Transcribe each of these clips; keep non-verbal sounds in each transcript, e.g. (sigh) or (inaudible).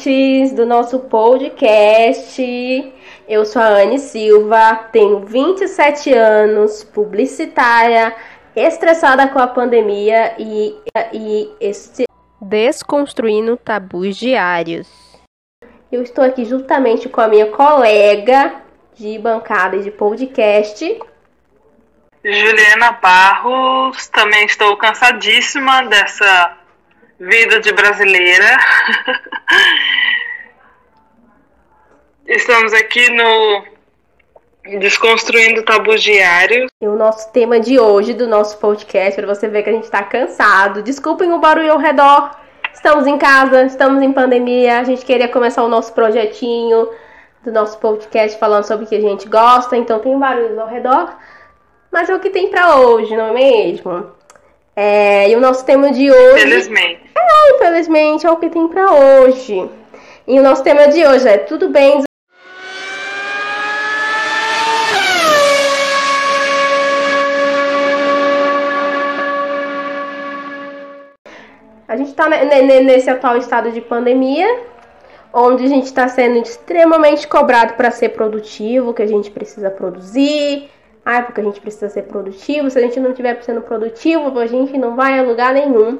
ouvintes do nosso podcast. Eu sou a Anne Silva, tenho 27 anos, publicitária, estressada com a pandemia e, e este... desconstruindo tabus diários. Eu estou aqui juntamente com a minha colega de bancada e de podcast. Juliana Barros, também estou cansadíssima dessa vida de brasileira. (laughs) Estamos aqui no Desconstruindo Tabus Diários. E o nosso tema de hoje do nosso podcast, para você ver que a gente está cansado. Desculpem o barulho ao redor. Estamos em casa, estamos em pandemia. A gente queria começar o nosso projetinho do nosso podcast falando sobre o que a gente gosta, então tem barulhos ao redor. Mas é o que tem para hoje, não é mesmo? É, e o nosso tema de hoje. Infelizmente. É, infelizmente é o que tem para hoje. E o nosso tema de hoje é Tudo bem. A gente está nesse atual estado de pandemia, onde a gente está sendo extremamente cobrado para ser produtivo, que a gente precisa produzir, ah, porque a gente precisa ser produtivo. Se a gente não estiver sendo produtivo, a gente não vai a lugar nenhum.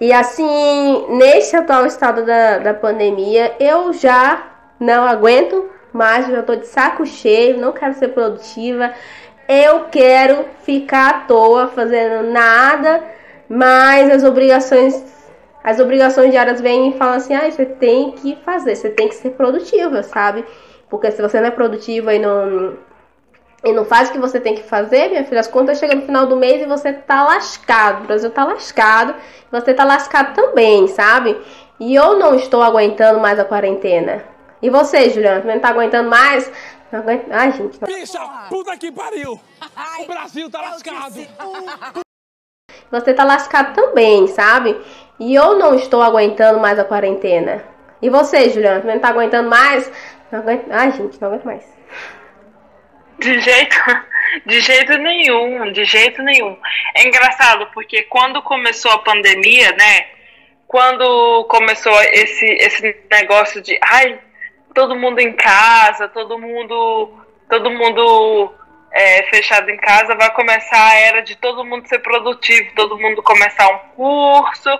E assim, nesse atual estado da, da pandemia, eu já não aguento mais, já tô de saco cheio, não quero ser produtiva. Eu quero ficar à toa, fazendo nada, mas as obrigações, as obrigações diárias vêm e falam assim: ah, você tem que fazer, você tem que ser produtiva, sabe? Porque se você não é produtiva e não e não faz o que você tem que fazer, minha filha, as contas chegam no final do mês e você tá lascado. O Brasil tá lascado, você tá lascado também, sabe? E eu não estou aguentando mais a quarentena. E você, Juliana, também não tá aguentando mais? Não aguento... Ai, gente. Não... Bicha, puta que pariu! O Brasil tá lascado! Você tá lascado também, sabe? E eu não estou aguentando mais a quarentena. E você, Juliana, também não tá aguentando mais? Não aguento... Ai, gente, não aguento mais. De jeito, de jeito nenhum, de jeito nenhum. É engraçado porque quando começou a pandemia, né? Quando começou esse, esse negócio de ai, todo mundo em casa, todo mundo, todo mundo é, fechado em casa, vai começar a era de todo mundo ser produtivo, todo mundo começar um curso,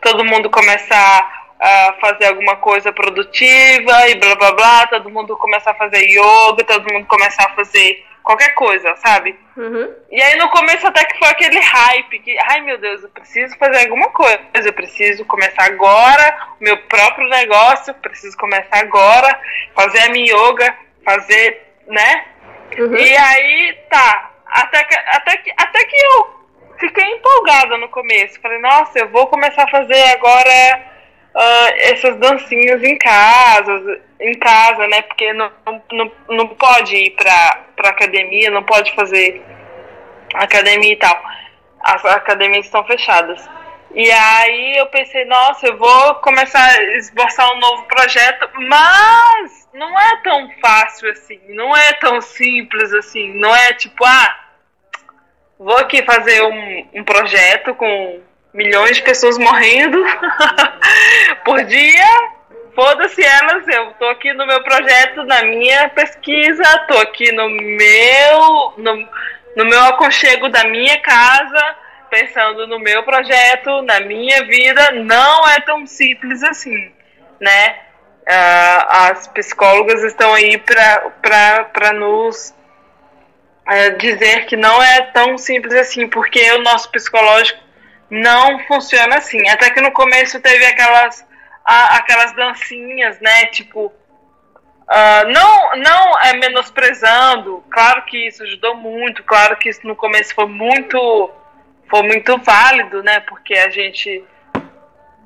todo mundo começar a fazer alguma coisa produtiva e blá blá blá, todo mundo começar a fazer yoga, todo mundo começar a fazer qualquer coisa, sabe? Uhum. E aí no começo até que foi aquele hype que, ai meu Deus, eu preciso fazer alguma coisa, eu preciso começar agora o meu próprio negócio, preciso começar agora, fazer a minha yoga, fazer, né? Uhum. E aí, tá, até que, até que, até que eu fiquei empolgada no começo, falei, nossa, eu vou começar a fazer agora uh, essas dancinhas em casa, em casa, né? Porque não, não, não pode ir pra, pra academia, não pode fazer academia e tal. As academias estão fechadas. E aí eu pensei, nossa, eu vou começar a esboçar um novo projeto, mas não é tão fácil assim, não é tão simples assim, não é tipo, ah, vou aqui fazer um, um projeto com milhões de pessoas morrendo (laughs) por dia. Foda-se elas, eu tô aqui no meu projeto, na minha pesquisa, tô aqui no meu, no, no meu aconchego da minha casa, pensando no meu projeto, na minha vida. Não é tão simples assim, né? Uh, as psicólogas estão aí para nos uh, dizer que não é tão simples assim, porque o nosso psicológico não funciona assim. Até que no começo teve aquelas, a, aquelas dancinhas, né? Tipo, uh, não, não é menosprezando. Claro que isso ajudou muito. Claro que isso no começo foi muito, foi muito válido, né? Porque a gente,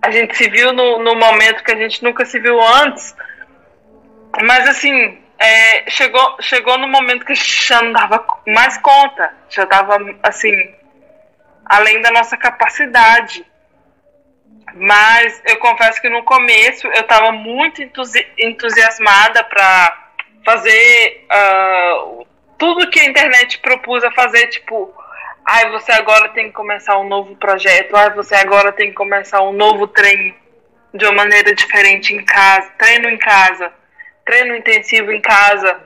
a gente se viu no, no momento que a gente nunca se viu antes. Mas assim, é, chegou, chegou no momento que a gente já não dava mais conta. Já tava assim além da nossa capacidade. Mas eu confesso que no começo eu estava muito entusi entusiasmada para fazer uh, tudo que a internet propôs a fazer, tipo, ai, você agora tem que começar um novo projeto, ai, você agora tem que começar um novo trem, de uma maneira diferente em casa, treino em casa, treino intensivo em casa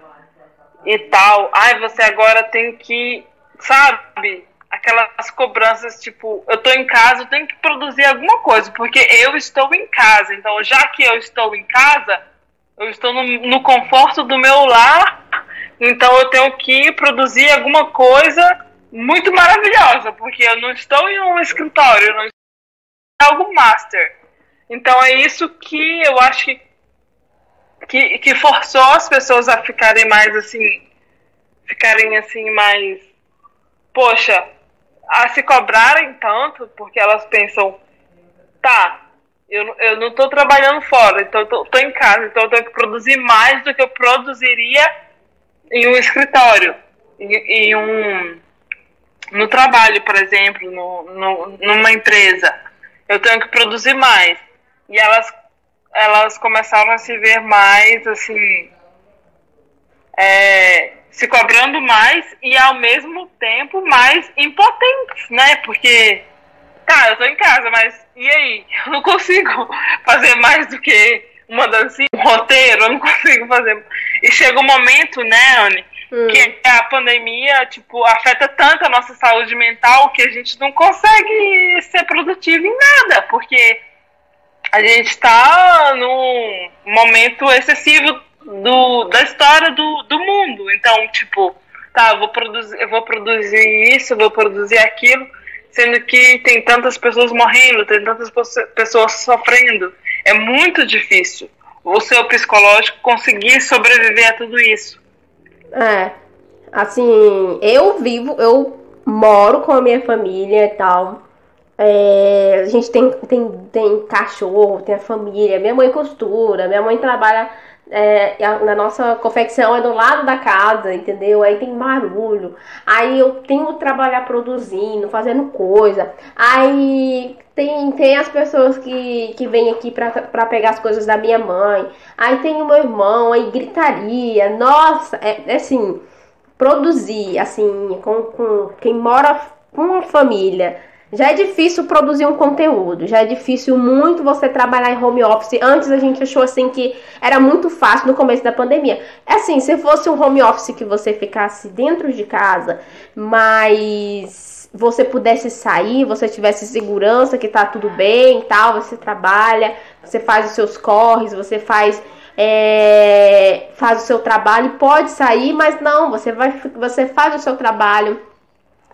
e tal. Ai, você agora tem que, sabe? Aquelas cobranças tipo, eu tô em casa, eu tenho que produzir alguma coisa, porque eu estou em casa. Então, já que eu estou em casa, eu estou no, no conforto do meu lar, então eu tenho que produzir alguma coisa muito maravilhosa, porque eu não estou em um escritório, eu não estou em algo master. Então é isso que eu acho que, que, que forçou as pessoas a ficarem mais assim, ficarem assim mais, poxa, a se cobrarem tanto, porque elas pensam, tá, eu, eu não estou trabalhando fora, então eu estou em casa, então eu tenho que produzir mais do que eu produziria em um escritório, em, em um no trabalho, por exemplo, no, no, numa empresa. Eu tenho que produzir mais. E elas, elas começaram a se ver mais assim. É, se cobrando mais e ao mesmo tempo mais impotentes, né? Porque, tá, eu tô em casa, mas e aí? (laughs) Eu não consigo fazer mais do que uma dancinha, um roteiro, eu não consigo fazer. E chega um momento, né, Anne, hum. que a pandemia, tipo, afeta tanto a nossa saúde mental que a gente não consegue ser produtivo em nada, porque a gente está num momento excessivo do, da história do, do mundo. Então, tipo, tá, eu vou produzir, eu vou produzir isso, vou produzir aquilo, sendo que tem tantas pessoas morrendo, tem tantas pessoas sofrendo. É muito difícil o seu psicológico conseguir sobreviver a tudo isso. É, assim, eu vivo, eu moro com a minha família e tal. É, a gente tem, tem, tem cachorro, tem a família, minha mãe costura, minha mãe trabalha é, na nossa confecção é do lado da casa, entendeu? Aí tem barulho. Aí eu tenho que trabalhar produzindo, fazendo coisa. Aí tem, tem as pessoas que, que vêm aqui pra, pra pegar as coisas da minha mãe. Aí tem o meu irmão, aí gritaria. Nossa, é, é assim, produzir, assim, com, com quem mora com família já é difícil produzir um conteúdo, já é difícil muito você trabalhar em home office. Antes a gente achou assim que era muito fácil no começo da pandemia. É assim, se fosse um home office que você ficasse dentro de casa, mas você pudesse sair, você tivesse segurança que tá tudo bem, tal, você trabalha, você faz os seus corres, você faz é, faz o seu trabalho, pode sair, mas não, você vai você faz o seu trabalho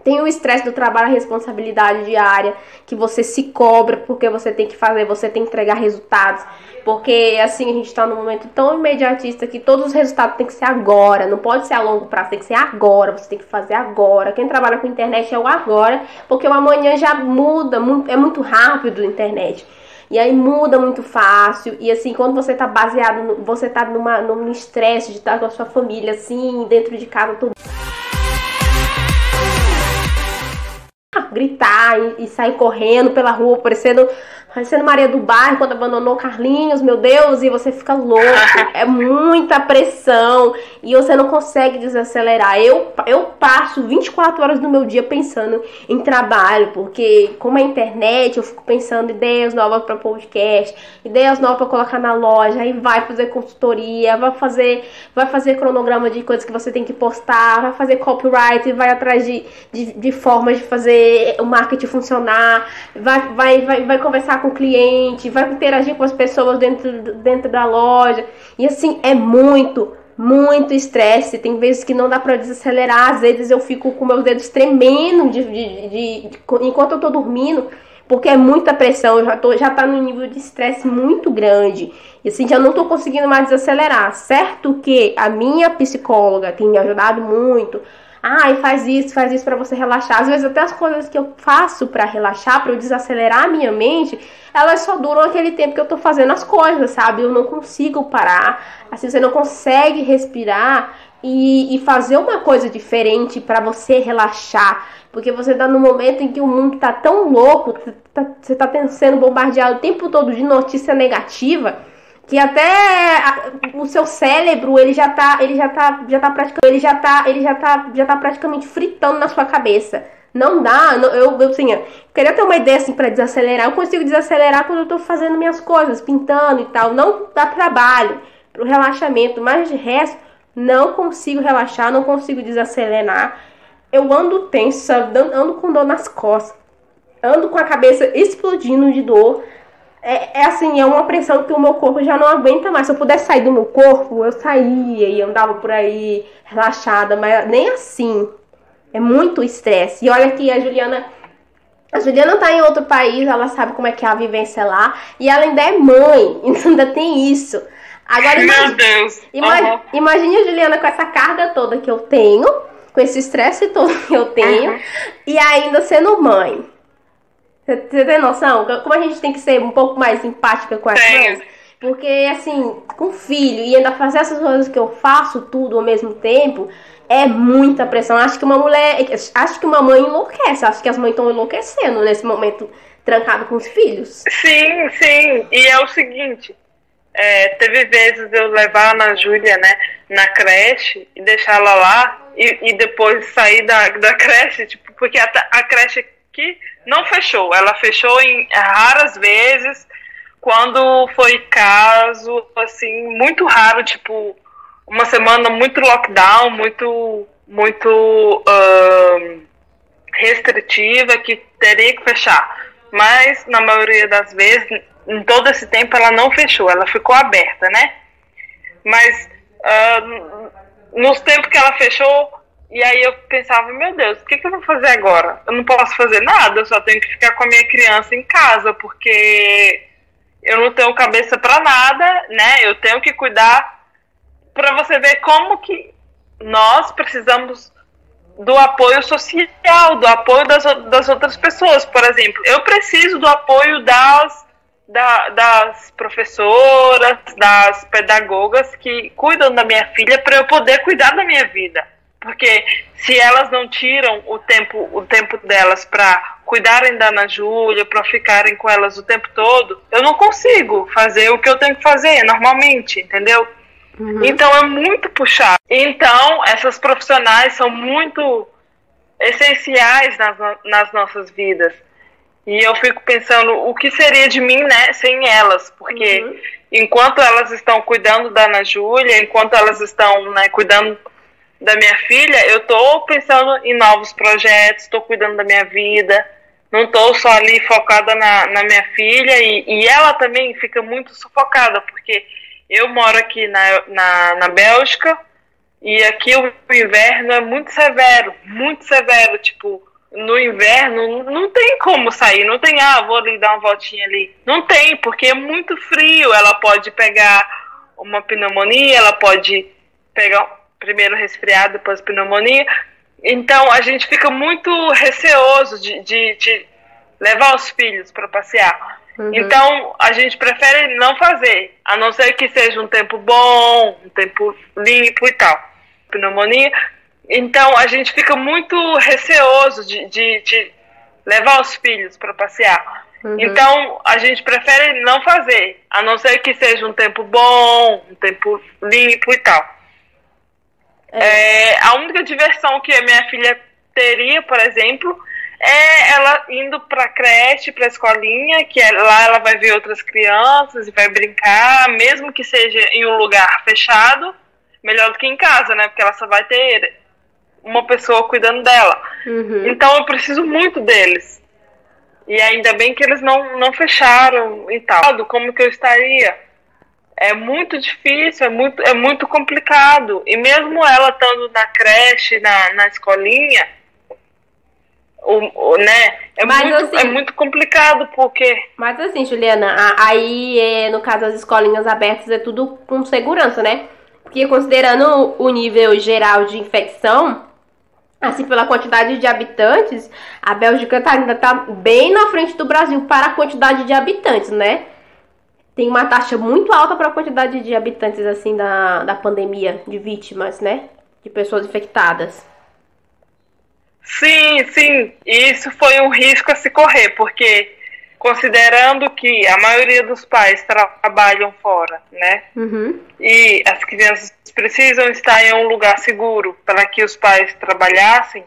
tem o estresse do trabalho, a responsabilidade diária, que você se cobra porque você tem que fazer, você tem que entregar resultados. Porque assim, a gente está num momento tão imediatista que todos os resultados têm que ser agora, não pode ser a longo prazo, tem que ser agora, você tem que fazer agora. Quem trabalha com internet é o agora, porque o amanhã já muda, é muito rápido a internet. E aí muda muito fácil. E assim, quando você tá baseado, no, você tá numa, num estresse de estar com a sua família, assim, dentro de casa, tudo. Gritar e, e sair correndo pela rua, parecendo Parecendo Maria do Bairro quando abandonou Carlinhos, meu Deus, e você fica louco. (laughs) É muita pressão e você não consegue desacelerar. Eu, eu passo 24 horas do meu dia pensando em trabalho, porque como a internet, eu fico pensando ideias novas para podcast, ideias novas para colocar na loja, aí vai fazer consultoria, vai fazer, vai fazer cronograma de coisas que você tem que postar, vai fazer copyright, vai atrás de, de, de formas de fazer o marketing funcionar, vai, vai, vai, vai conversar com o cliente, vai interagir com as pessoas dentro, dentro da loja. E assim, é muito, muito estresse. Tem vezes que não dá para desacelerar. Às vezes eu fico com meus dedos tremendo de, de, de, enquanto eu tô dormindo. Porque é muita pressão, eu já, tô, já tá num nível de estresse muito grande. E assim, já não tô conseguindo mais desacelerar. Certo que a minha psicóloga tem me ajudado muito Ai, faz isso, faz isso para você relaxar. Às vezes até as coisas que eu faço para relaxar, para eu desacelerar a minha mente, elas só duram aquele tempo que eu tô fazendo as coisas, sabe? Eu não consigo parar. Assim, você não consegue respirar e, e fazer uma coisa diferente para você relaxar. Porque você tá no momento em que o mundo tá tão louco, tá, você tá sendo bombardeado o tempo todo de notícia negativa que até o seu cérebro ele já tá ele já tá já tá praticamente ele já tá ele já tá já tá praticamente fritando na sua cabeça. Não dá não, eu, eu assim queria ter uma ideia assim para desacelerar. Eu consigo desacelerar quando eu tô fazendo minhas coisas pintando e tal. Não dá trabalho pro relaxamento mas de resto não consigo relaxar não consigo desacelerar. Eu ando tensa ando com dor nas costas. Ando com a cabeça explodindo de dor é, é, assim, é uma pressão que o meu corpo já não aguenta mais. Se eu pudesse sair do meu corpo, eu saía e andava por aí relaxada, mas nem assim. É muito estresse. E olha que a Juliana. A Juliana tá em outro país, ela sabe como é que é a vivência lá. E ela ainda é mãe, (laughs) então ainda tem isso. Agora, Meu imagine, Deus! Imagine, uhum. imagine a Juliana com essa carga toda que eu tenho, com esse estresse todo que eu tenho, uhum. e ainda sendo mãe. Você tem noção? Como a gente tem que ser um pouco mais empática com as mães? Porque, assim, com filho e ainda fazer essas coisas que eu faço tudo ao mesmo tempo, é muita pressão. Acho que uma mulher. Acho que uma mãe enlouquece. Acho que as mães estão enlouquecendo nesse momento trancado com os filhos. Sim, sim. E é o seguinte. É, teve vezes eu levar a Ana Júlia, né, na creche e deixá-la lá e, e, depois sair da, da creche, tipo, porque a, a creche que não fechou. Ela fechou em raras vezes, quando foi caso, assim, muito raro, tipo, uma semana muito lockdown, muito, muito uh, restritiva, que teria que fechar. Mas, na maioria das vezes, em todo esse tempo, ela não fechou, ela ficou aberta, né? Mas, uh, nos tempos que ela fechou, e aí eu pensava, meu Deus, o que, que eu vou fazer agora? Eu não posso fazer nada, eu só tenho que ficar com a minha criança em casa, porque eu não tenho cabeça para nada, né? Eu tenho que cuidar para você ver como que nós precisamos do apoio social, do apoio das, das outras pessoas. Por exemplo, eu preciso do apoio das, da, das professoras, das pedagogas que cuidam da minha filha para eu poder cuidar da minha vida. Porque se elas não tiram o tempo, o tempo delas para cuidarem da Ana Júlia, para ficarem com elas o tempo todo, eu não consigo fazer o que eu tenho que fazer normalmente, entendeu? Uhum. Então é muito puxado. Então, essas profissionais são muito essenciais nas, nas nossas vidas. E eu fico pensando o que seria de mim, né, sem elas, porque uhum. enquanto elas estão cuidando da Ana Júlia, enquanto elas estão, né, cuidando da minha filha, eu tô pensando em novos projetos, estou cuidando da minha vida, não estou só ali focada na, na minha filha e, e ela também fica muito sufocada, porque eu moro aqui na, na, na Bélgica e aqui o inverno é muito severo, muito severo, tipo, no inverno não tem como sair, não tem, ah, vou ali dar uma voltinha ali. Não tem, porque é muito frio, ela pode pegar uma pneumonia, ela pode pegar primeiro resfriado, depois pneumonia. Então a gente fica muito receoso de, de, de levar os filhos para passear. Uhum. Então a gente prefere não fazer, a não ser que seja um tempo bom, um tempo limpo e tal. Pneumonia. Então a gente fica muito receoso de, de, de levar os filhos para passear. Uhum. Então a gente prefere não fazer, a não ser que seja um tempo bom, um tempo limpo e tal. É. a única diversão que a minha filha teria, por exemplo, é ela indo para creche, para escolinha, que é, lá ela vai ver outras crianças e vai brincar, mesmo que seja em um lugar fechado, melhor do que em casa, né? Porque ela só vai ter uma pessoa cuidando dela. Uhum. Então eu preciso muito deles. E ainda bem que eles não, não fecharam e tal. Como que eu estaria? É muito difícil, é muito, é muito complicado. E mesmo ela estando na creche, na, na escolinha, o, o, né, é, mas, muito, assim, é muito complicado, porque... Mas assim, Juliana, aí, é, no caso, as escolinhas abertas é tudo com segurança, né? Porque considerando o nível geral de infecção, assim, pela quantidade de habitantes, a Bélgica tá, ainda tá bem na frente do Brasil para a quantidade de habitantes, né? Tem uma taxa muito alta para a quantidade de habitantes assim da, da pandemia, de vítimas, né? De pessoas infectadas. Sim, sim. Isso foi um risco a se correr, porque considerando que a maioria dos pais trabalham fora, né? Uhum. E as crianças precisam estar em um lugar seguro para que os pais trabalhassem,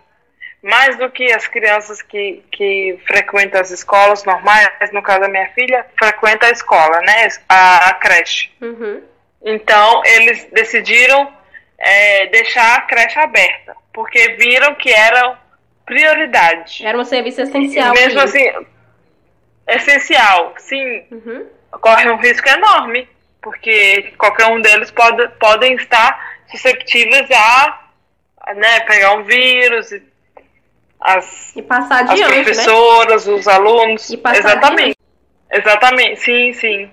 mais do que as crianças que, que frequentam as escolas normais, no caso da minha filha, frequenta a escola, né? A, a creche. Uhum. Então, eles decidiram é, deixar a creche aberta, porque viram que era prioridade. Era um serviço essencial. Mesmo assim, essencial, sim. Uhum. Corre um risco enorme, porque qualquer um deles pode, podem estar susceptíveis a né, pegar um vírus, as, e passar as adiante, professoras, né? os alunos. E passar Exatamente. Exatamente, sim, sim.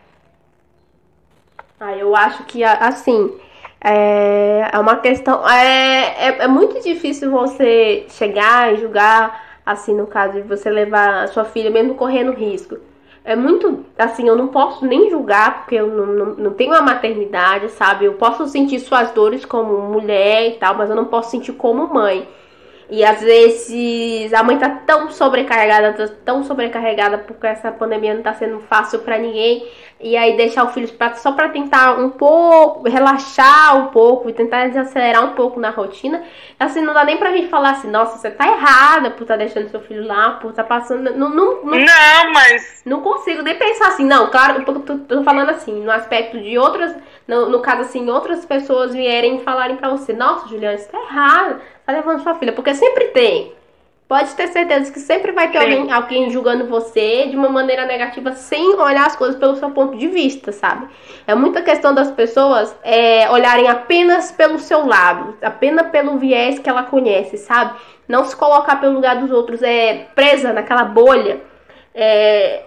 Ah, eu acho que assim é, é uma questão. É, é, é, muito difícil você chegar e julgar, assim, no caso de você levar a sua filha, mesmo correndo risco. É muito. Assim, eu não posso nem julgar, porque eu não, não, não tenho a maternidade, sabe? Eu posso sentir suas dores como mulher e tal, mas eu não posso sentir como mãe. E às vezes a mãe tá tão sobrecarregada, tá tão sobrecarregada porque essa pandemia não tá sendo fácil para ninguém. E aí deixar o filho pra, só para tentar um pouco, relaxar um pouco e tentar desacelerar um pouco na rotina. Assim, não dá nem pra gente falar assim, nossa, você tá errada por estar tá deixando seu filho lá, por estar tá passando. Não, não, não, não, mas. Não consigo nem pensar assim, não, claro, eu tô, tô, tô falando assim, no aspecto de outras. No, no caso, assim, outras pessoas vierem e falarem pra você, nossa, Juliana, você tá errada tá levando sua filha, porque sempre tem. Pode ter certeza que sempre vai ter alguém, alguém julgando você de uma maneira negativa sem olhar as coisas pelo seu ponto de vista, sabe? É muita questão das pessoas é, olharem apenas pelo seu lado, apenas pelo viés que ela conhece, sabe? Não se colocar pelo lugar dos outros, é presa naquela bolha é,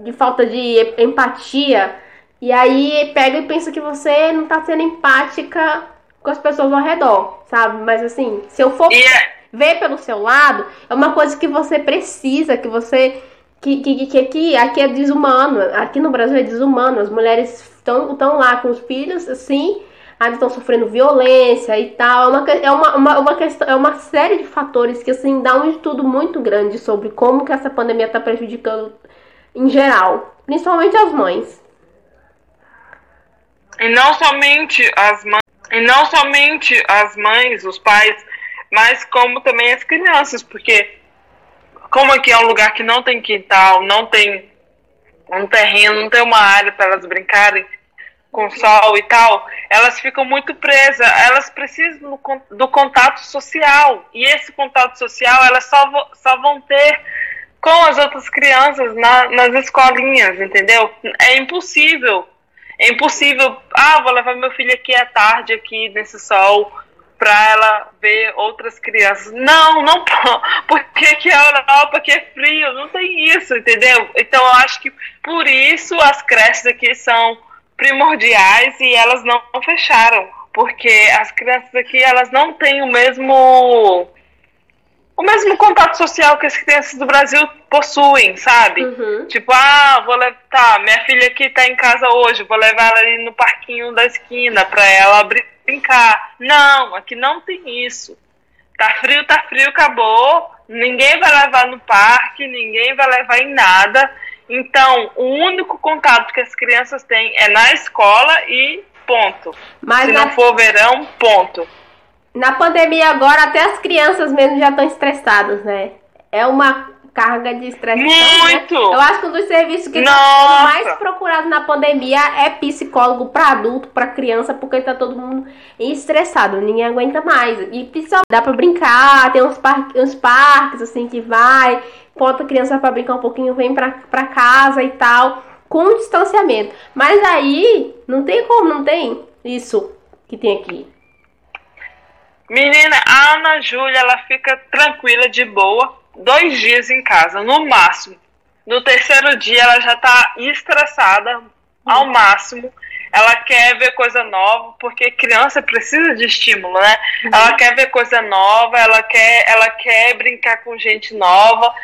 de falta de empatia. E aí pega e pensa que você não tá sendo empática com as pessoas ao redor, sabe? Mas assim, se eu for yeah. Ver pelo seu lado, é uma coisa que você precisa, que você. Que, que, que aqui, aqui é desumano. Aqui no Brasil é desumano. As mulheres estão lá com os filhos, assim, ainda estão sofrendo violência e tal. É uma, é uma, uma, uma, questão, é uma série de fatores que assim dá um estudo muito grande sobre como que essa pandemia está prejudicando em geral, principalmente as mães. E não somente as mães e não somente as mães, os pais, mas como também as crianças, porque como aqui é um lugar que não tem quintal, não tem um terreno, não tem uma área para elas brincarem com sol e tal, elas ficam muito presas, elas precisam do, contato social, e esse contato social elas só, só vão ter com as outras crianças na, nas escolinhas, entendeu? É impossível é impossível, ah, vou levar meu filho aqui à tarde, aqui nesse sol, para ela ver outras crianças. Não, não porque que a Europa que é frio, não tem isso, entendeu? Então eu acho que por isso as creches aqui são primordiais e elas não fecharam, porque as crianças aqui elas não têm o mesmo o mesmo contato social que as crianças do Brasil possuem, sabe? Uhum. Tipo, ah, vou levar. Tá, minha filha aqui tá em casa hoje, vou levar ela ali no parquinho da esquina pra ela brincar. Não, aqui não tem isso. Tá frio, tá frio, acabou. Ninguém vai levar no parque, ninguém vai levar em nada. Então, o único contato que as crianças têm é na escola e ponto. Mas Se não for verão, ponto. Na pandemia agora, até as crianças mesmo já estão estressadas, né? É uma carga de estresse. Muito! Né? Eu acho que um dos serviços que está mais procurado na pandemia é psicólogo para adulto, para criança, porque tá todo mundo estressado, ninguém aguenta mais. E principalmente dá para brincar, tem uns, par uns parques assim que vai, bota a criança para brincar um pouquinho, vem para casa e tal, com distanciamento. Mas aí não tem como, não tem isso que tem aqui. Menina, a Ana Júlia, ela fica tranquila, de boa, dois dias em casa, no máximo. No terceiro dia, ela já tá estressada ao uhum. máximo. Ela quer ver coisa nova, porque criança precisa de estímulo, né? Uhum. Ela quer ver coisa nova, ela quer, ela quer brincar com gente nova.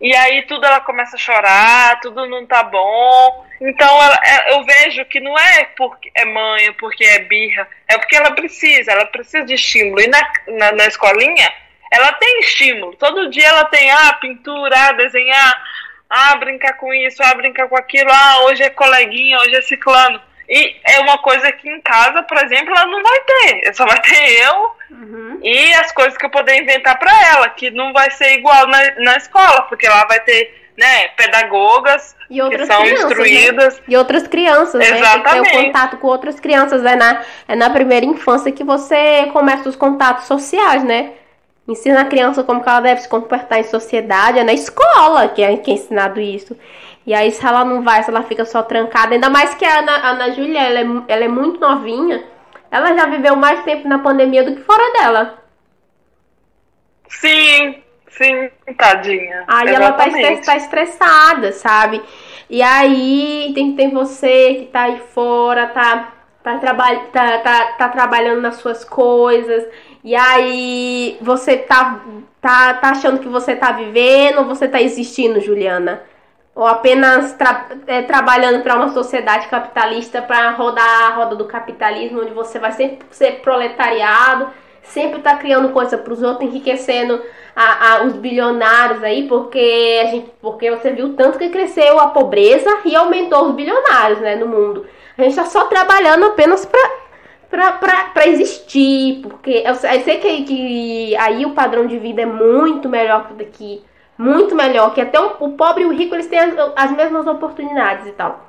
E aí tudo ela começa a chorar, tudo não tá bom. Então ela, é, eu vejo que não é porque é mãe, porque é birra, é porque ela precisa, ela precisa de estímulo. E na, na, na escolinha, ela tem estímulo. Todo dia ela tem ah, pintura, ah, desenhar, ah, brincar com isso, ah, brincar com aquilo, ah, hoje é coleguinha, hoje é ciclano. E é uma coisa que em casa, por exemplo, ela não vai ter. Só vai ter eu uhum. e as coisas que eu poder inventar para ela, que não vai ser igual na, na escola, porque lá vai ter né, pedagogas e outras que são crianças, instruídas. Né? E outras crianças, Exatamente. né? Tem o contato com outras crianças. É na, é na primeira infância que você começa os contatos sociais, né? Ensina a criança como ela deve se comportar em sociedade. É na escola que é, que é ensinado isso. E aí, se ela não vai, se ela fica só trancada, ainda mais que a Ana, a Ana Júlia, ela é, ela é muito novinha, ela já viveu mais tempo na pandemia do que fora dela. Sim, sim, tadinha. Aí Exatamente. ela tá, tá estressada, sabe? E aí tem, tem você que tá aí fora, tá, tá, traba tá, tá, tá trabalhando nas suas coisas. E aí você tá, tá, tá achando que você tá vivendo ou você tá existindo, Juliana? ou apenas tra é, trabalhando para uma sociedade capitalista para rodar a roda do capitalismo, onde você vai sempre ser proletariado, sempre tá criando coisa para os outros, enriquecendo a, a, os bilionários aí, porque a gente, porque você viu tanto que cresceu a pobreza e aumentou os bilionários, né, no mundo. A gente está só trabalhando apenas para para existir, porque eu, eu sei que, que aí o padrão de vida é muito melhor que daqui muito melhor, que até o, o pobre e o rico eles têm as, as mesmas oportunidades e tal.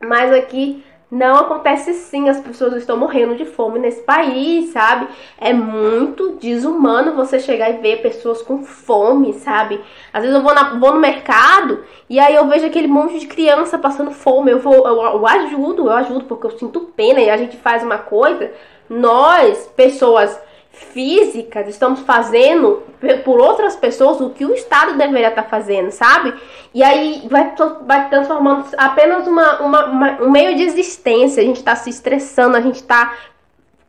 Mas aqui não acontece sim, as pessoas estão morrendo de fome nesse país, sabe? É muito desumano você chegar e ver pessoas com fome, sabe? Às vezes eu vou, na, vou no mercado e aí eu vejo aquele monte de criança passando fome. Eu vou, eu, eu ajudo, eu ajudo porque eu sinto pena e a gente faz uma coisa. Nós, pessoas físicas estamos fazendo por outras pessoas o que o Estado deveria estar fazendo, sabe? E aí vai, vai transformando apenas uma, uma, uma, um meio de existência. A gente está se estressando, a gente está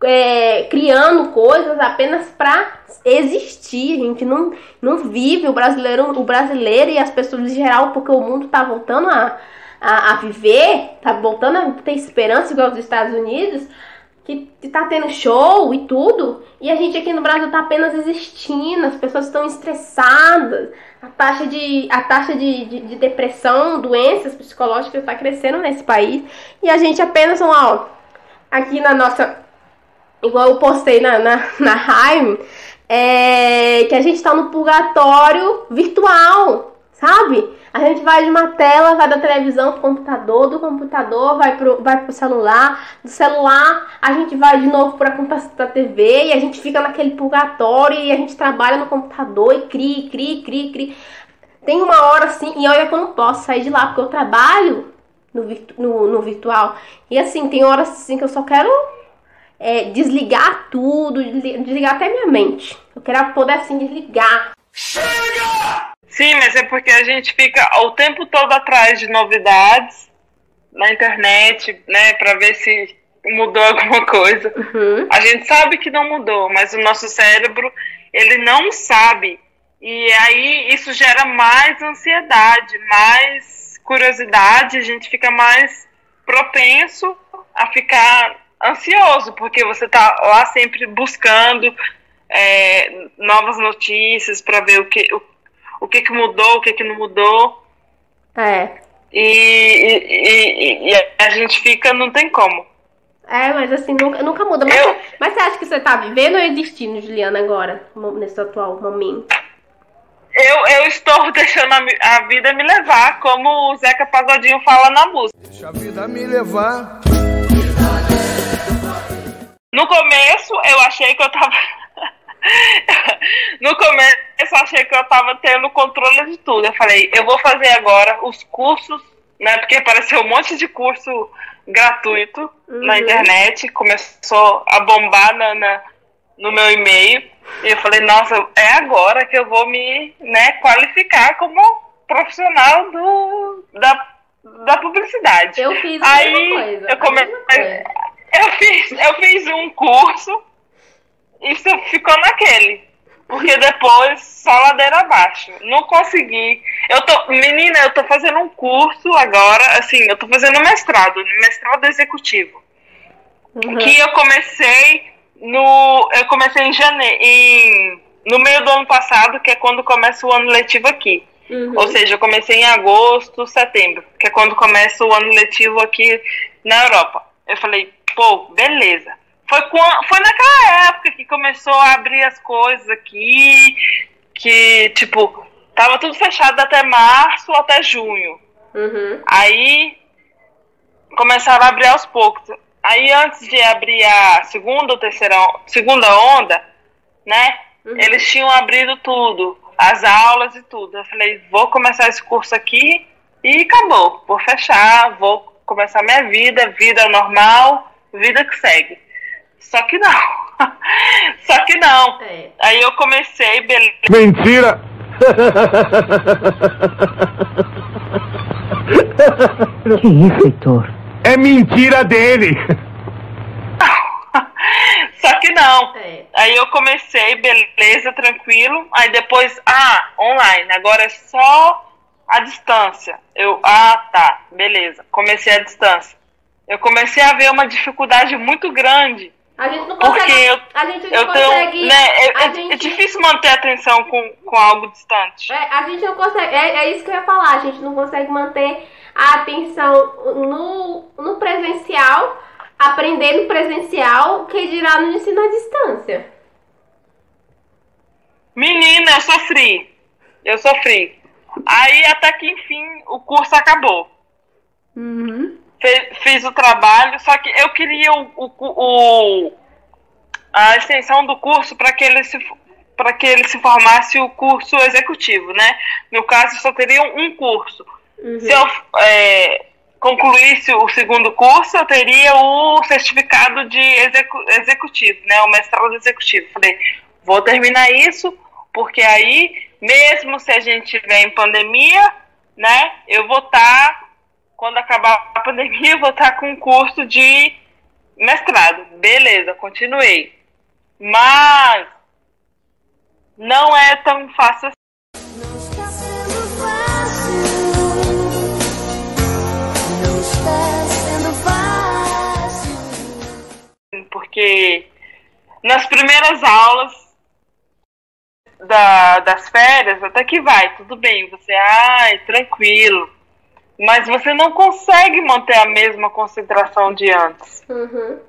é, criando coisas apenas para existir. A gente não, não vive o brasileiro, o brasileiro e as pessoas em geral, porque o mundo está voltando a, a, a viver, está voltando a ter esperança igual os Estados Unidos que tá tendo show e tudo, e a gente aqui no Brasil tá apenas existindo, as pessoas estão estressadas, a taxa de, a taxa de, de, de depressão, doenças psicológicas está crescendo nesse país, e a gente apenas, ó, aqui na nossa, igual eu postei na, na, na é, que a gente tá no purgatório virtual, sabe? A gente vai de uma tela, vai da televisão pro computador, do computador vai pro, vai pro celular, do celular a gente vai de novo pra, pra TV e a gente fica naquele purgatório e a gente trabalha no computador e cria, cria, cria, cria. Tem uma hora assim, e olha que eu não posso sair de lá, porque eu trabalho no, virtu, no, no virtual. E assim, tem horas assim que eu só quero é, desligar tudo, desligar até minha mente. Eu quero poder assim desligar. Chega! Sim, mas é porque a gente fica o tempo todo atrás de novidades na internet, né, para ver se mudou (laughs) alguma coisa. Uhum. A gente sabe que não mudou, mas o nosso cérebro, ele não sabe. E aí isso gera mais ansiedade, mais curiosidade, a gente fica mais propenso a ficar ansioso, porque você tá lá sempre buscando é, novas notícias para ver o que, o o que, que mudou, o que, que não mudou. É. E, e, e, a gente fica, não tem como. É, mas assim, nunca, nunca muda. Mas, eu... mas você acha que você tá vivendo ou existindo, Juliana, agora, nesse atual momento? Eu, eu estou (laughs) deixando a, a vida me levar, como o Zeca Pagodinho fala na música. Deixa a vida me levar. No começo, eu achei que eu tava. (laughs) no começo eu achei que eu tava tendo controle de tudo. Eu falei, eu vou fazer agora os cursos, né? Porque apareceu um monte de curso gratuito uhum. na internet, começou a bombar na, na, no meu e-mail. E eu falei, nossa, é agora que eu vou me né, qualificar como profissional do, da, da publicidade. Eu fiz a Aí, coisa. Eu, come... eu, fiz, eu fiz um curso isso ficou naquele. Porque depois só ladeira abaixo. Não consegui. Eu tô, menina, eu tô fazendo um curso agora, assim, eu tô fazendo mestrado, mestrado executivo. Uhum. Que eu comecei no. Eu comecei em janeiro. Em, no meio do ano passado, que é quando começa o ano letivo aqui. Uhum. Ou seja, eu comecei em agosto, setembro, que é quando começa o ano letivo aqui na Europa. Eu falei, pô, beleza. Foi, foi naquela época que começou a abrir as coisas aqui, que, tipo, tava tudo fechado até março, até junho. Uhum. Aí começaram a abrir aos poucos. Aí antes de abrir a segunda ou terceira segunda onda, né? Uhum. Eles tinham abrido tudo, as aulas e tudo. Eu falei, vou começar esse curso aqui e acabou. Vou fechar, vou começar minha vida, vida normal, vida que segue. Só que não. (laughs) Só que não. É. Aí eu comecei, beleza. Mentira! (laughs) que isso, Heitor? É mentira dele! (laughs) Só que não. É. Aí eu comecei, beleza, tranquilo. Aí depois, ah, online. Agora é só a distância. Eu, ah, tá, beleza. Comecei a distância. Eu comecei a ver uma dificuldade muito grande. A gente não consegue. Porque eu, a gente não eu consegue. Tenho, né, é, é, gente, é, difícil manter a atenção com, com algo distante. É, a gente não consegue. É, é isso que eu ia falar. A gente não consegue manter a atenção no, no presencial, aprender no presencial, que dirá no ensino à distância. Menina, eu sofri. Eu sofri. Aí até que enfim o curso acabou. Uhum. Fiz, fiz o trabalho, só que eu queria o, o, o a extensão do curso para que ele se para que ele se formasse o curso executivo, né? No caso, só teria um curso. Uhum. Se eu é, concluísse o segundo curso, eu teria o certificado de execu executivo, né? O mestrado executivo. Falei, vou terminar isso, porque aí, mesmo se a gente estiver em pandemia, né? Eu vou estar, tá, quando acabar a pandemia, eu vou estar com um curso de mestrado. Beleza, continuei. Mas não é tão fácil assim. Porque nas primeiras aulas da, das férias, até que vai, tudo bem, você, ai, tranquilo. Mas você não consegue manter a mesma concentração de antes. Uhum.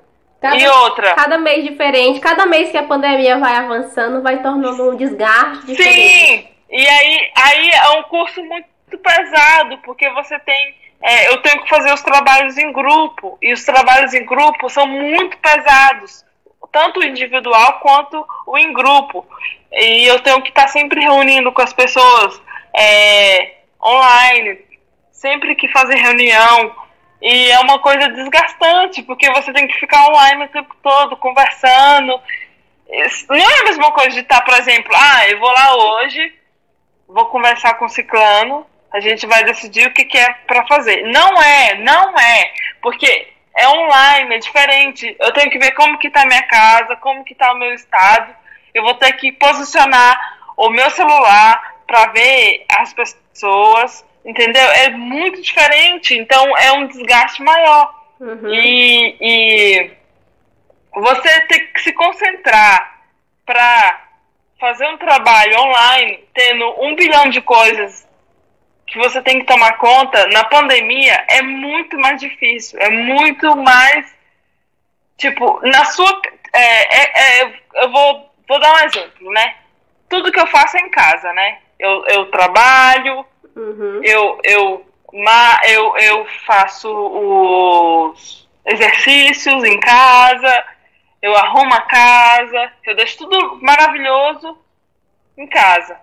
Cada, e outra. Cada mês diferente, cada mês que a pandemia vai avançando, vai tornando um desgaste diferente. Sim! E aí, aí é um curso muito pesado, porque você tem. É, eu tenho que fazer os trabalhos em grupo. E os trabalhos em grupo são muito pesados. Tanto o individual quanto o em grupo. E eu tenho que estar sempre reunindo com as pessoas é, online, sempre que fazer reunião. E é uma coisa desgastante, porque você tem que ficar online o tempo todo, conversando. Não é a mesma coisa de estar, por exemplo, ah, eu vou lá hoje, vou conversar com o ciclano, a gente vai decidir o que, que é para fazer. Não é, não é, porque é online, é diferente. Eu tenho que ver como que tá a minha casa, como que tá o meu estado. Eu vou ter que posicionar o meu celular para ver as pessoas Entendeu? É muito diferente, então é um desgaste maior. Uhum. E, e você tem que se concentrar para fazer um trabalho online, tendo um bilhão de coisas que você tem que tomar conta, na pandemia é muito mais difícil, é muito mais. Tipo, na sua. É, é, é, eu vou, vou dar um exemplo, né? Tudo que eu faço é em casa, né? Eu, eu trabalho, Uhum. Eu, eu, eu, eu faço os exercícios em casa, eu arrumo a casa, eu deixo tudo maravilhoso em casa.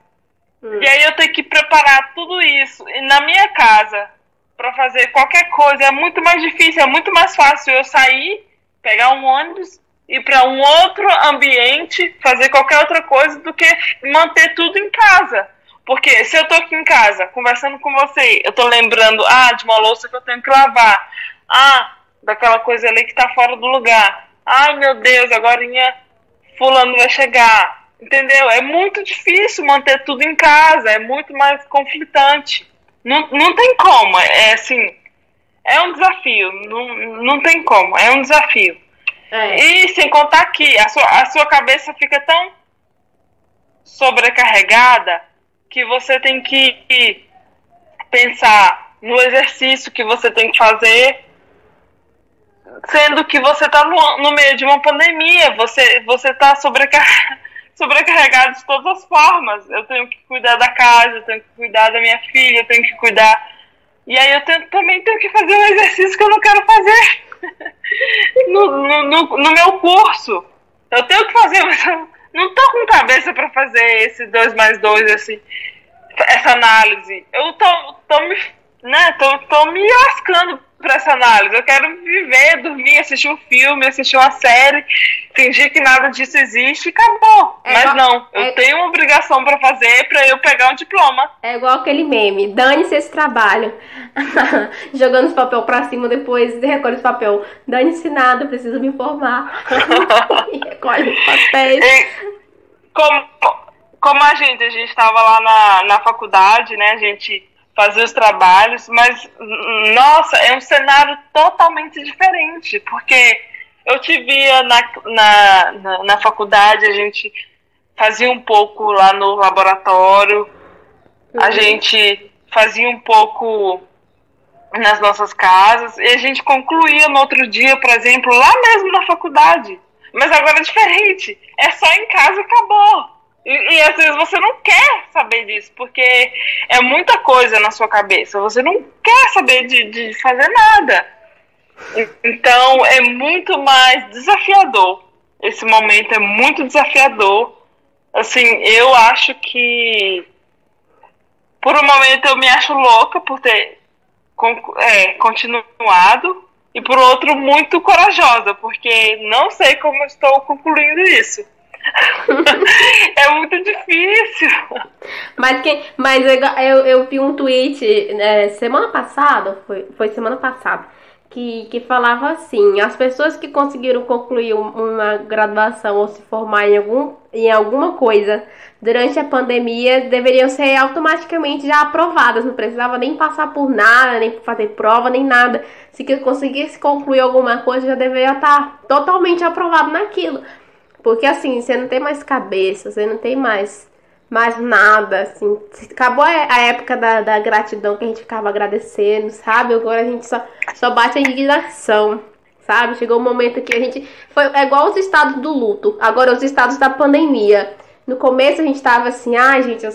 Uhum. E aí eu tenho que preparar tudo isso. E na minha casa, para fazer qualquer coisa, é muito mais difícil, é muito mais fácil eu sair, pegar um ônibus, ir para um outro ambiente, fazer qualquer outra coisa do que manter tudo em casa. Porque se eu tô aqui em casa conversando com você, eu tô lembrando, ah, de uma louça que eu tenho que lavar. Ah, daquela coisa ali que tá fora do lugar. Ai, meu Deus, agora fulano vai chegar. Entendeu? É muito difícil manter tudo em casa, é muito mais conflitante. Não, não tem como, é assim, é um desafio, não, não tem como, é um desafio. É. E sem contar que a sua, a sua cabeça fica tão sobrecarregada que você tem que pensar no exercício que você tem que fazer, sendo que você está no, no, meio de uma pandemia, você você está sobrecar (laughs) sobrecarregado de todas as formas. Eu tenho que cuidar da casa, eu tenho que cuidar da minha filha, eu tenho que cuidar. E aí eu tenho, também tenho que fazer um exercício que eu não quero fazer (laughs) no, no, no, no meu curso. Eu tenho que fazer, mas eu não tô com cabeça para fazer esse 2 mais 2, assim, essa análise. Eu tô, tô me, né, tô, tô me lascando para essa análise. Eu quero viver, dormir, assistir um filme, assistir uma série, fingir que nada disso existe e acabou. É Mas igual, não, eu é... tenho uma obrigação para fazer para eu pegar um diploma. É igual aquele meme, dane-se esse trabalho. (laughs) Jogando os papel para cima depois recolhe os papel. Dane-se nada, preciso me informar. e (laughs) recolhe os papéis. E, como, como a gente, a gente estava lá na, na faculdade, né? A gente fazer os trabalhos, mas nossa, é um cenário totalmente diferente, porque eu te via na, na, na, na faculdade, a gente fazia um pouco lá no laboratório, uhum. a gente fazia um pouco nas nossas casas, e a gente concluía no outro dia, por exemplo, lá mesmo na faculdade. Mas agora é diferente, é só em casa e acabou. E, e, às vezes você não quer saber disso, porque é muita coisa na sua cabeça. Você não quer saber de, de fazer nada. Então é muito mais desafiador. Esse momento é muito desafiador. Assim, eu acho que por um momento eu me acho louca por ter é, continuado e por outro muito corajosa, porque não sei como estou concluindo isso. (laughs) é muito difícil. Mas, que, mas eu, eu vi um tweet é, semana passada, foi, foi semana passada, que, que falava assim: as pessoas que conseguiram concluir uma graduação ou se formar em, algum, em alguma coisa durante a pandemia deveriam ser automaticamente já aprovadas, não precisava nem passar por nada, nem fazer prova, nem nada. Se conseguisse concluir alguma coisa, já deveria estar totalmente aprovado naquilo. Porque assim, você não tem mais cabeça, você não tem mais, mais nada, assim. Acabou a época da, da gratidão que a gente ficava agradecendo, sabe? Agora a gente só, só bate a indignação, sabe? Chegou um momento que a gente. Foi é igual os estados do luto, agora os estados da pandemia. No começo a gente tava assim, ah, gente,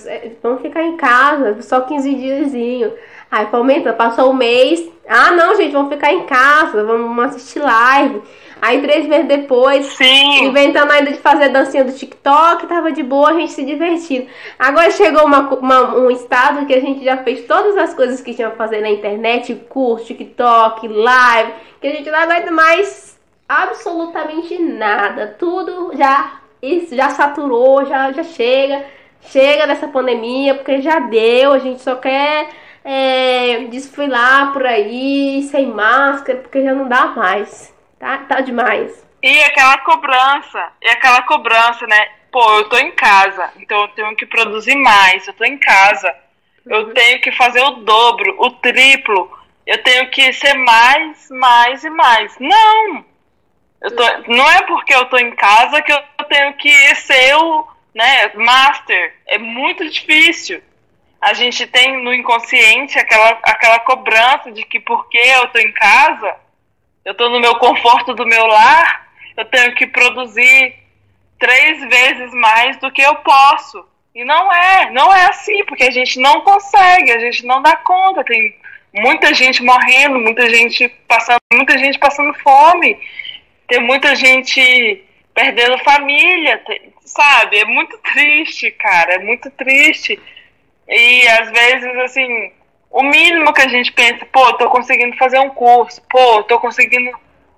vamos ficar em casa, só 15 diazinho. Aí foi passou um mês. Ah, não, gente, vamos ficar em casa, vamos assistir live. Aí três meses depois, Sim. inventando ainda de fazer dancinha do TikTok, tava de boa, a gente se divertindo. Agora chegou uma, uma, um estado que a gente já fez todas as coisas que tinha a fazer na internet, curso, TikTok, live, que a gente não aguenta mais absolutamente nada. Tudo já, isso já saturou, já, já chega. Chega dessa pandemia, porque já deu, a gente só quer é, desfilar por aí sem máscara, porque já não dá mais. Tá, tá demais. E aquela cobrança, e aquela cobrança, né? Pô, eu tô em casa, então eu tenho que produzir mais, eu tô em casa. Uhum. Eu tenho que fazer o dobro, o triplo. Eu tenho que ser mais, mais e mais. Não! Eu tô, uhum. Não é porque eu tô em casa que eu tenho que ser o né, master. É muito difícil. A gente tem no inconsciente aquela, aquela cobrança de que porque eu tô em casa, eu estou no meu conforto do meu lar, eu tenho que produzir três vezes mais do que eu posso. E não é, não é assim, porque a gente não consegue, a gente não dá conta, tem muita gente morrendo, muita gente passando, muita gente passando fome, tem muita gente perdendo família, tem, sabe? É muito triste, cara, é muito triste. E às vezes assim, o mínimo que a gente pensa, pô, tô conseguindo fazer um curso, pô, tô conseguindo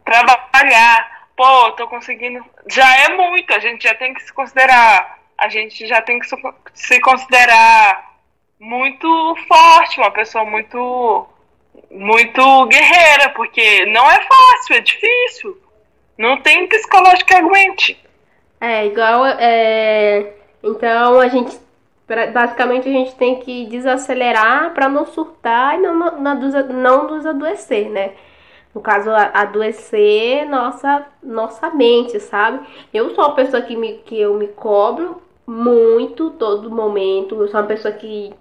trabalhar, pô, tô conseguindo. Já é muito, a gente já tem que se considerar, a gente já tem que se considerar muito forte, uma pessoa muito muito guerreira, porque não é fácil, é difícil. Não tem psicológico que aguente. É, igual. É... Então a gente Basicamente a gente tem que desacelerar para não surtar e não, não, não nos adoecer, né? No caso, adoecer nossa, nossa mente, sabe? Eu sou uma pessoa que, me, que eu me cobro muito todo momento. Eu sou uma pessoa que,